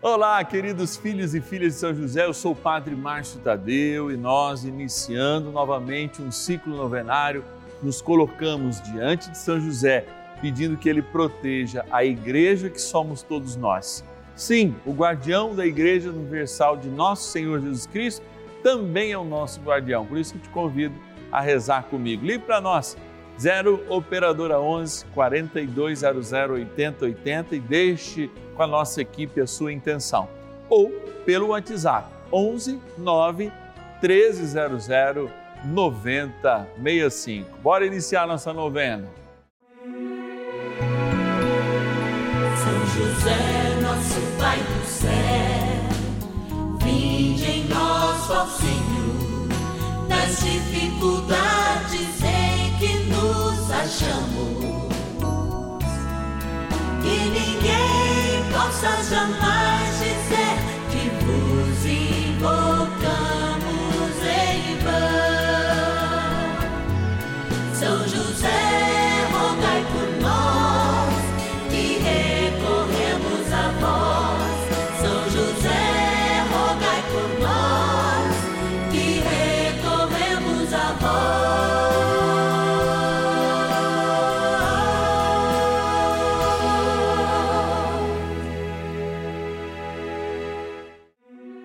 Olá, queridos filhos e filhas de São José, eu sou o Padre Márcio Tadeu e nós, iniciando novamente um ciclo novenário, nos colocamos diante de São José, pedindo que ele proteja a igreja que somos todos nós. Sim, o guardião da Igreja Universal de Nosso Senhor Jesus Cristo também é o nosso guardião, por isso eu te convido a rezar comigo. Ligue para nós, 0 Operadora 11 4200 8080 e deixe com a nossa equipe a sua intenção. Ou pelo WhatsApp 11 9 1300 9065. Bora iniciar nossa novena. São José, nosso Pai do céu, vinde em nós, ó Senhor, nas dificuldades achamos. Que ninguém possa jamais dizer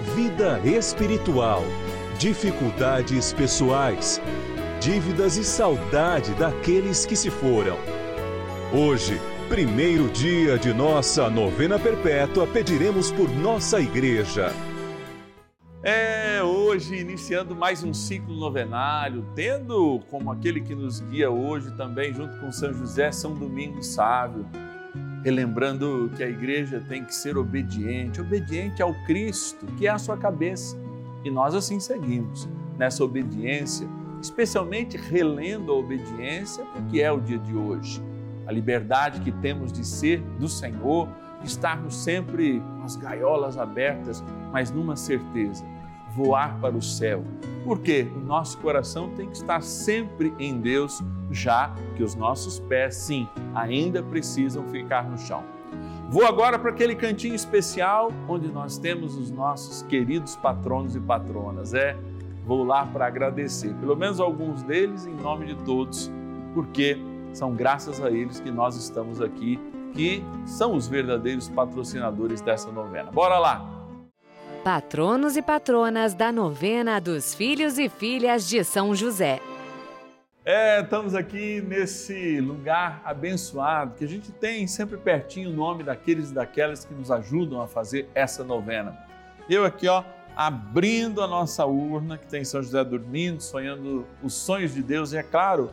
vida espiritual, dificuldades pessoais, dívidas e saudade daqueles que se foram. Hoje, primeiro dia de nossa novena perpétua, pediremos por nossa igreja. É, hoje iniciando mais um ciclo novenário, tendo como aquele que nos guia hoje também, junto com São José, São Domingos Sábio, relembrando que a igreja tem que ser obediente, obediente ao Cristo, que é a sua cabeça. E nós assim seguimos nessa obediência, especialmente relendo a obediência, porque é o dia de hoje. A liberdade que temos de ser do Senhor, de estarmos sempre com as gaiolas abertas, mas numa certeza, voar para o céu. Porque o nosso coração tem que estar sempre em Deus, já que os nossos pés, sim, ainda precisam ficar no chão. Vou agora para aquele cantinho especial onde nós temos os nossos queridos patronos e patronas. É, vou lá para agradecer, pelo menos alguns deles em nome de todos, porque são graças a eles que nós estamos aqui, que são os verdadeiros patrocinadores dessa novena. Bora lá! Patronos e patronas da novena dos filhos e filhas de São José. É, estamos aqui nesse lugar abençoado que a gente tem sempre pertinho o nome daqueles e daquelas que nos ajudam a fazer essa novena. Eu aqui, ó, abrindo a nossa urna que tem São José dormindo, sonhando os sonhos de Deus e é claro,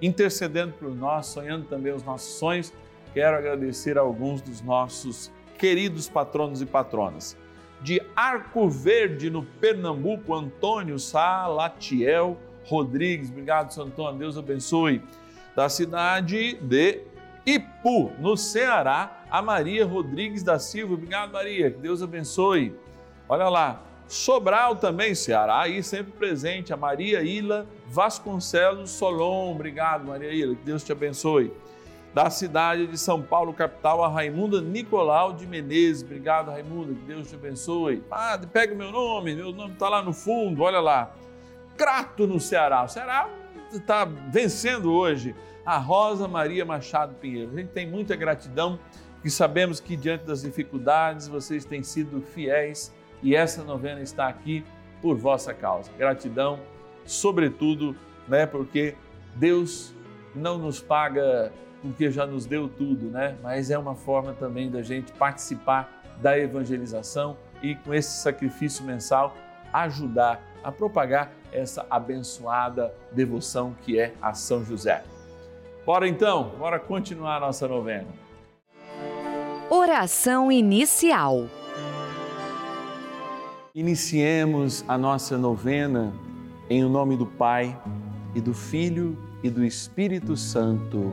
intercedendo por nós, sonhando também os nossos sonhos. Quero agradecer a alguns dos nossos queridos patronos e patronas. De Arco Verde, no Pernambuco, Antônio Salatiel Rodrigues. Obrigado, Santo Antônio. Deus abençoe. Da cidade de Ipu, no Ceará, a Maria Rodrigues da Silva. Obrigado, Maria. Que Deus abençoe. Olha lá. Sobral também, Ceará, aí sempre presente, a Maria Ila Vasconcelos Solon. Obrigado, Maria Ila. Que Deus te abençoe. Da cidade de São Paulo, capital, a Raimunda Nicolau de Menezes. Obrigado, Raimunda. Que Deus te abençoe. Padre, pega o meu nome, meu nome está lá no fundo, olha lá. Crato no Ceará. O Ceará está vencendo hoje. A Rosa Maria Machado Pinheiro. A gente tem muita gratidão e sabemos que diante das dificuldades vocês têm sido fiéis e essa novena está aqui por vossa causa. Gratidão, sobretudo, né, porque Deus não nos paga porque já nos deu tudo, né? Mas é uma forma também da gente participar da evangelização e com esse sacrifício mensal ajudar a propagar essa abençoada devoção que é a São José. Bora então, bora continuar a nossa novena. Oração inicial. Iniciemos a nossa novena em o nome do Pai e do Filho e do Espírito Santo.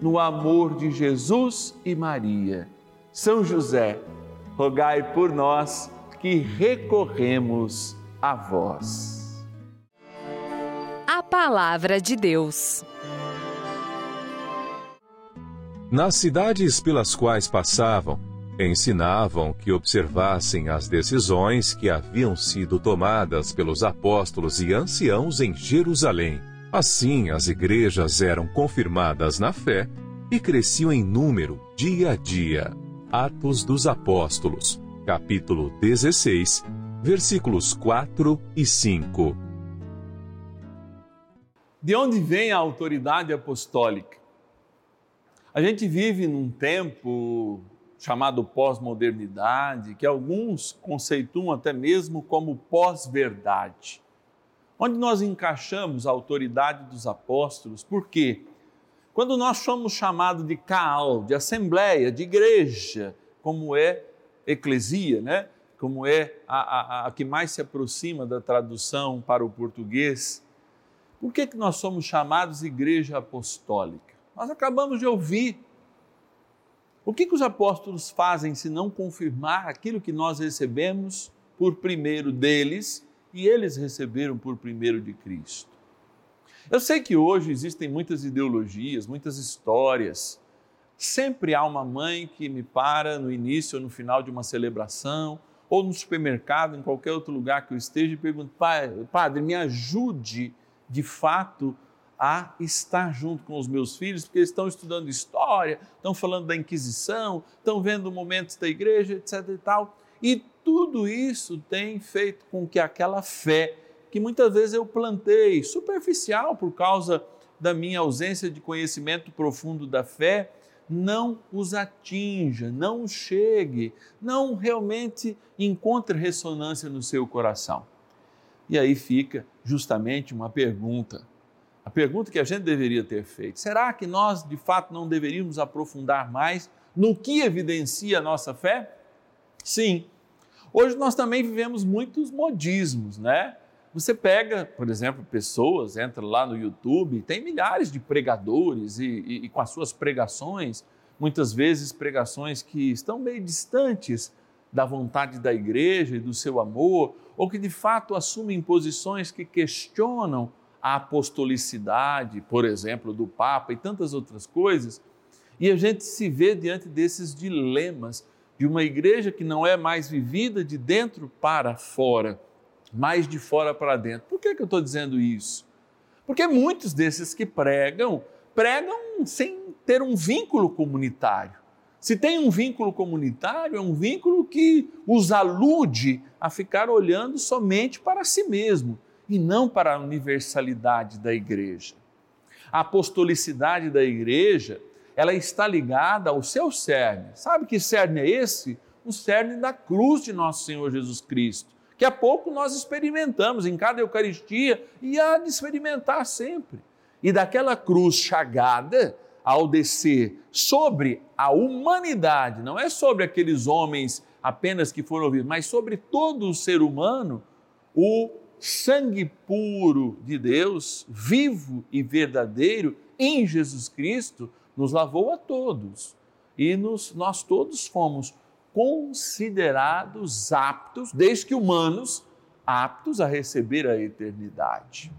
no amor de Jesus e Maria. São José, rogai por nós que recorremos a vós. A Palavra de Deus. Nas cidades pelas quais passavam, ensinavam que observassem as decisões que haviam sido tomadas pelos apóstolos e anciãos em Jerusalém. Assim, as igrejas eram confirmadas na fé e cresciam em número dia a dia. Atos dos Apóstolos, capítulo 16, versículos 4 e 5. De onde vem a autoridade apostólica? A gente vive num tempo chamado pós-modernidade, que alguns conceituam até mesmo como pós-verdade, onde nós encaixamos a autoridade dos apóstolos, por quê? Quando nós somos chamados de caal, de assembleia, de igreja, como é eclesia, né? como é a, a, a, que mais se aproxima da tradução para o português, por que, que nós somos chamados igreja apostólica? Nós acabamos de ouvir o que, que os apóstolos fazem se não confirmar aquilo que nós recebemos por primeiro deles e eles receberam por primeiro de Cristo? Eu sei que hoje existem muitas ideologias, muitas histórias. Sempre há uma mãe que me para no início ou no final de uma celebração, ou no supermercado, em qualquer outro lugar que eu esteja, e pergunta: Padre, me ajude de fato a estar junto com os meus filhos, porque eles estão estudando história, estão falando da Inquisição, estão vendo momentos da igreja, etc. e tal. E tudo isso tem feito com que aquela fé, que muitas vezes eu plantei, superficial por causa da minha ausência de conhecimento profundo da fé, não os atinja, não chegue, não realmente encontre ressonância no seu coração. E aí fica justamente uma pergunta a pergunta que a gente deveria ter feito: será que nós de fato não deveríamos aprofundar mais no que evidencia a nossa fé? Sim. Hoje nós também vivemos muitos modismos, né? Você pega, por exemplo, pessoas, entra lá no YouTube, tem milhares de pregadores e, e, e com as suas pregações, muitas vezes pregações que estão meio distantes da vontade da igreja e do seu amor, ou que de fato assumem posições que questionam a apostolicidade, por exemplo, do Papa e tantas outras coisas, e a gente se vê diante desses dilemas de uma igreja que não é mais vivida de dentro para fora, mas de fora para dentro. Por que, que eu estou dizendo isso? Porque muitos desses que pregam pregam sem ter um vínculo comunitário. Se tem um vínculo comunitário, é um vínculo que os alude a ficar olhando somente para si mesmo e não para a universalidade da igreja. A apostolicidade da igreja, ela está ligada ao seu cerne. Sabe que cerne é esse? O cerne da cruz de nosso Senhor Jesus Cristo, que há pouco nós experimentamos em cada Eucaristia e há de experimentar sempre. E daquela cruz chagada, ao descer sobre a humanidade, não é sobre aqueles homens apenas que foram ouvidos, mas sobre todo o ser humano, o sangue puro de Deus, vivo e verdadeiro, em Jesus Cristo, nos lavou a todos. E nos, nós todos fomos considerados aptos, desde que humanos, aptos a receber a eternidade.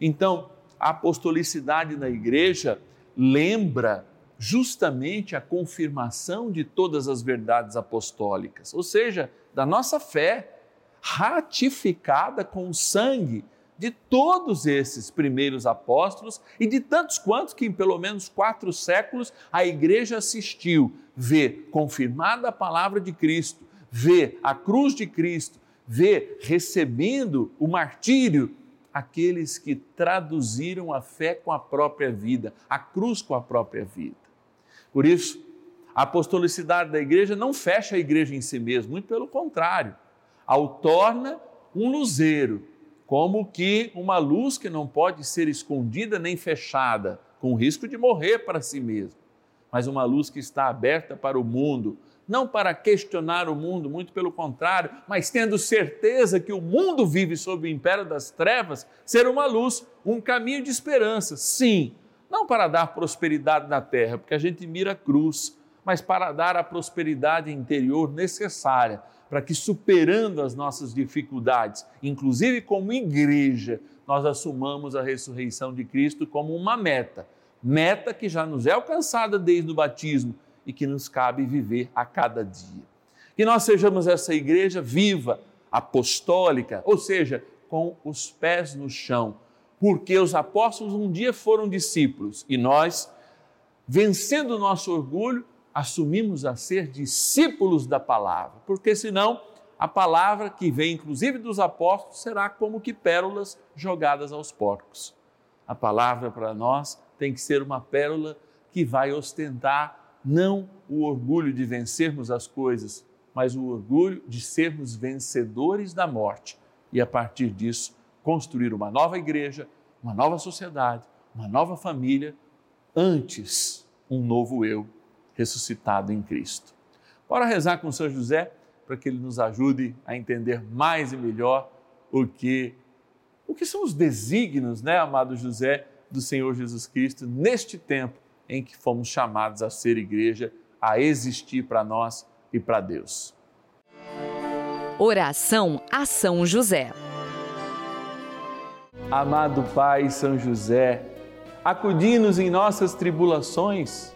Então, a apostolicidade na igreja lembra justamente a confirmação de todas as verdades apostólicas, ou seja, da nossa fé, ratificada com o sangue de todos esses primeiros apóstolos e de tantos quantos que em pelo menos quatro séculos a igreja assistiu, ver confirmada a palavra de Cristo, ver a cruz de Cristo, ver recebendo o martírio aqueles que traduziram a fé com a própria vida, a cruz com a própria vida. Por isso, a apostolicidade da igreja não fecha a igreja em si mesma, muito pelo contrário, ao torna um luzeiro, como que uma luz que não pode ser escondida nem fechada, com risco de morrer para si mesma, mas uma luz que está aberta para o mundo, não para questionar o mundo, muito pelo contrário, mas tendo certeza que o mundo vive sob o império das trevas, ser uma luz, um caminho de esperança. Sim, não para dar prosperidade na terra, porque a gente mira a cruz, mas para dar a prosperidade interior necessária para que, superando as nossas dificuldades, inclusive como igreja, nós assumamos a ressurreição de Cristo como uma meta, meta que já nos é alcançada desde o batismo e que nos cabe viver a cada dia. Que nós sejamos essa igreja viva, apostólica, ou seja, com os pés no chão, porque os apóstolos um dia foram discípulos e nós, vencendo o nosso orgulho, assumimos a ser discípulos da palavra, porque senão a palavra que vem inclusive dos apóstolos será como que pérolas jogadas aos porcos. A palavra para nós tem que ser uma pérola que vai ostentar não o orgulho de vencermos as coisas, mas o orgulho de sermos vencedores da morte e, a partir disso, construir uma nova igreja, uma nova sociedade, uma nova família, antes um novo eu ressuscitado em Cristo. Bora rezar com São José para que ele nos ajude a entender mais e melhor o que o que são os desígnios, né, amado José, do Senhor Jesus Cristo neste tempo em que fomos chamados a ser igreja, a existir para nós e para Deus. Oração a São José. Amado Pai São José, acudi-nos em nossas tribulações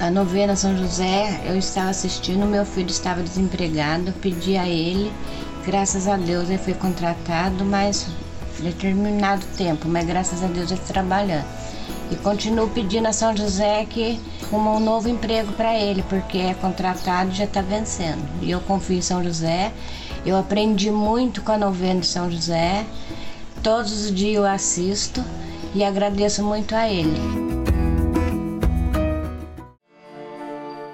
A novena São José, eu estava assistindo, meu filho estava desempregado, pedi a ele, graças a Deus ele foi contratado, mas determinado tempo, mas graças a Deus ele trabalhando. E continuo pedindo a São José que um novo emprego para ele, porque é contratado e já está vencendo. E eu confio em São José. Eu aprendi muito com a novena de São José. Todos os dias eu assisto e agradeço muito a ele.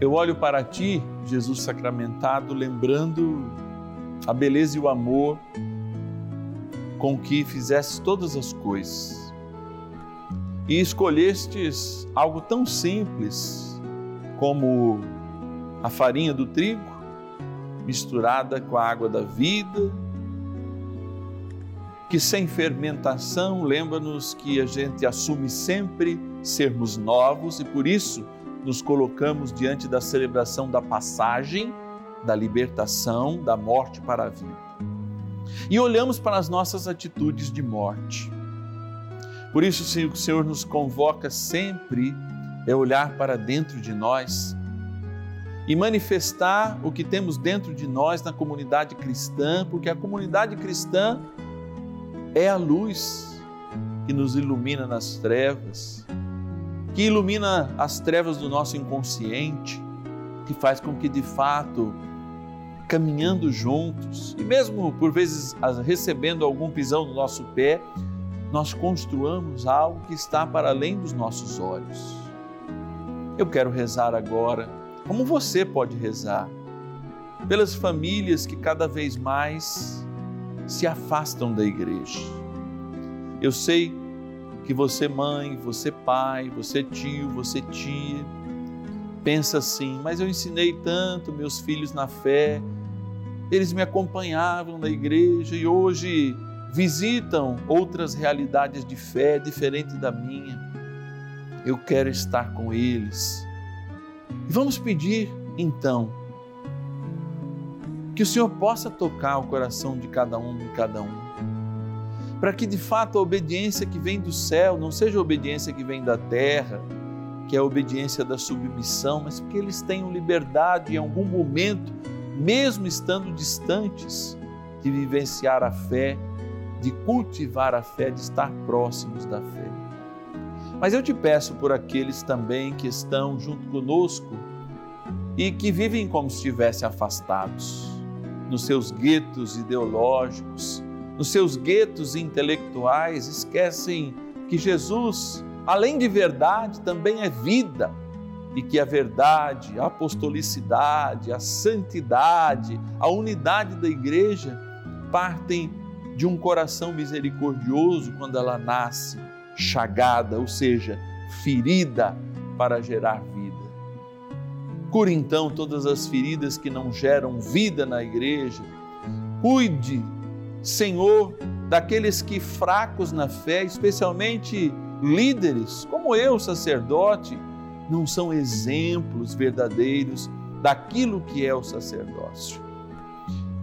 Eu olho para ti, Jesus sacramentado, lembrando a beleza e o amor com que fizeste todas as coisas. E escolhestes algo tão simples como a farinha do trigo misturada com a água da vida, que sem fermentação, lembra-nos que a gente assume sempre sermos novos e por isso nos colocamos diante da celebração da passagem, da libertação, da morte para a vida e olhamos para as nossas atitudes de morte. Por isso, o Senhor nos convoca sempre é olhar para dentro de nós e manifestar o que temos dentro de nós na comunidade cristã, porque a comunidade cristã é a luz que nos ilumina nas trevas, que ilumina as trevas do nosso inconsciente, que faz com que de fato caminhando juntos e mesmo por vezes recebendo algum pisão no nosso pé, nós construamos algo que está para além dos nossos olhos. Eu quero rezar agora, como você pode rezar, pelas famílias que cada vez mais se afastam da igreja. Eu sei que você, mãe, você, pai, você, tio, você, tia, pensa assim, mas eu ensinei tanto meus filhos na fé, eles me acompanhavam na igreja e hoje visitam outras realidades de fé diferente da minha. Eu quero estar com eles. Vamos pedir então que o Senhor possa tocar o coração de cada um e cada um. Para que de fato a obediência que vem do céu não seja a obediência que vem da terra, que é a obediência da submissão, mas que eles tenham liberdade em algum momento mesmo estando distantes, de vivenciar a fé, de cultivar a fé, de estar próximos da fé. Mas eu te peço por aqueles também que estão junto conosco e que vivem como se estivessem afastados, nos seus guetos ideológicos, nos seus guetos intelectuais, esquecem que Jesus, além de verdade, também é vida e que a verdade, a apostolicidade, a santidade, a unidade da igreja partem de um coração misericordioso quando ela nasce chagada, ou seja, ferida para gerar vida. Cure então todas as feridas que não geram vida na igreja. Cuide, Senhor, daqueles que fracos na fé, especialmente líderes, como eu, sacerdote, não são exemplos verdadeiros daquilo que é o sacerdócio.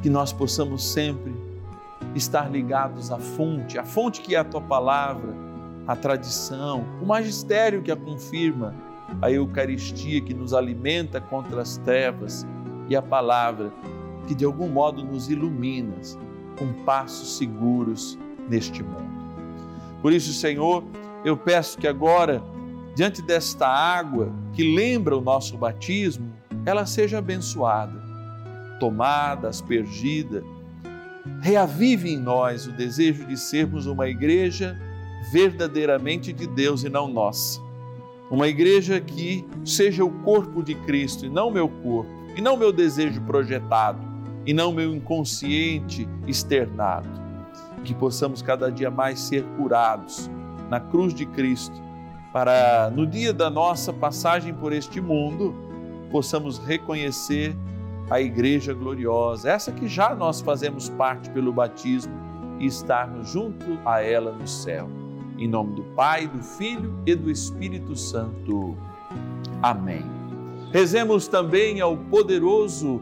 Que nós possamos sempre estar ligados à fonte, a fonte que é a tua palavra, a tradição, o magistério que a confirma, a Eucaristia que nos alimenta contra as trevas e a palavra que de algum modo nos ilumina com passos seguros neste mundo. Por isso, Senhor, eu peço que agora diante desta água que lembra o nosso batismo, ela seja abençoada, tomada, aspergida. Reavive em nós o desejo de sermos uma igreja verdadeiramente de Deus e não nossa. Uma igreja que seja o corpo de Cristo e não meu corpo, e não meu desejo projetado, e não meu inconsciente externado. Que possamos cada dia mais ser curados na cruz de Cristo, para no dia da nossa passagem por este mundo, possamos reconhecer a igreja gloriosa, essa que já nós fazemos parte pelo batismo e estarmos junto a ela no céu. Em nome do Pai, do Filho e do Espírito Santo. Amém. Rezemos também ao poderoso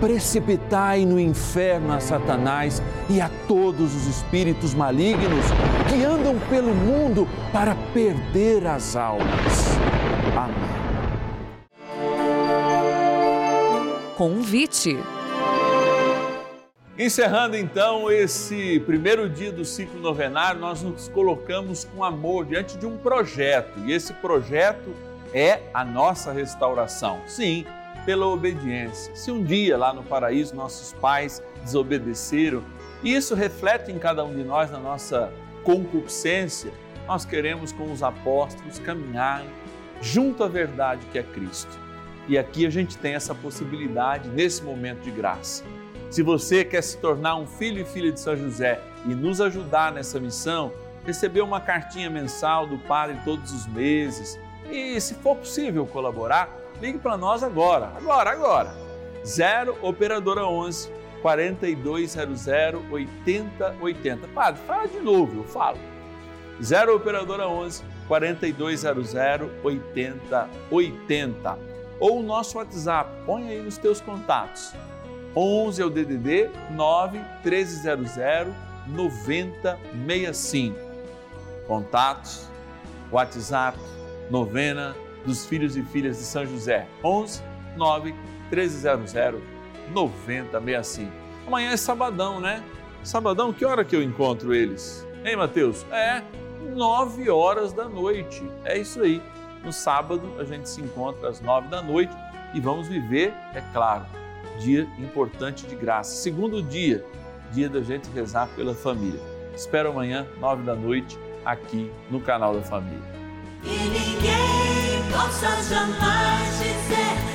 precipitai no inferno a Satanás e a todos os espíritos malignos que andam pelo mundo para perder as almas. Amém. Convite. Encerrando então esse primeiro dia do ciclo novenário, nós nos colocamos com amor diante de um projeto, e esse projeto é a nossa restauração. Sim, pela obediência. Se um dia lá no paraíso nossos pais desobedeceram, e isso reflete em cada um de nós na nossa concupiscência, nós queremos com os apóstolos caminhar junto à verdade que é Cristo. E aqui a gente tem essa possibilidade nesse momento de graça. Se você quer se tornar um filho e filha de São José e nos ajudar nessa missão, receber uma cartinha mensal do Padre todos os meses e, se for possível colaborar, ligue para nós agora, agora, agora. 0 Operadora 11 4200 8080. Padre, fala de novo, eu falo. 0 Operadora 11 4200 8080. Ou o nosso WhatsApp, põe aí nos teus contatos. 11 é o DDD 9 1300 9065. Contatos, WhatsApp, novena dos filhos e filhas de São José. 11 9 1300 9065. Amanhã é sabadão, né? Sabadão, que hora que eu encontro eles? Hein, Mateus? É, 9 horas da noite. É isso aí. No sábado a gente se encontra às 9 da noite e vamos viver, é claro, dia importante de graça. Segundo dia, dia da gente rezar pela família. Espero amanhã, 9 da noite, aqui no canal da Família. E ninguém possa jamais dizer que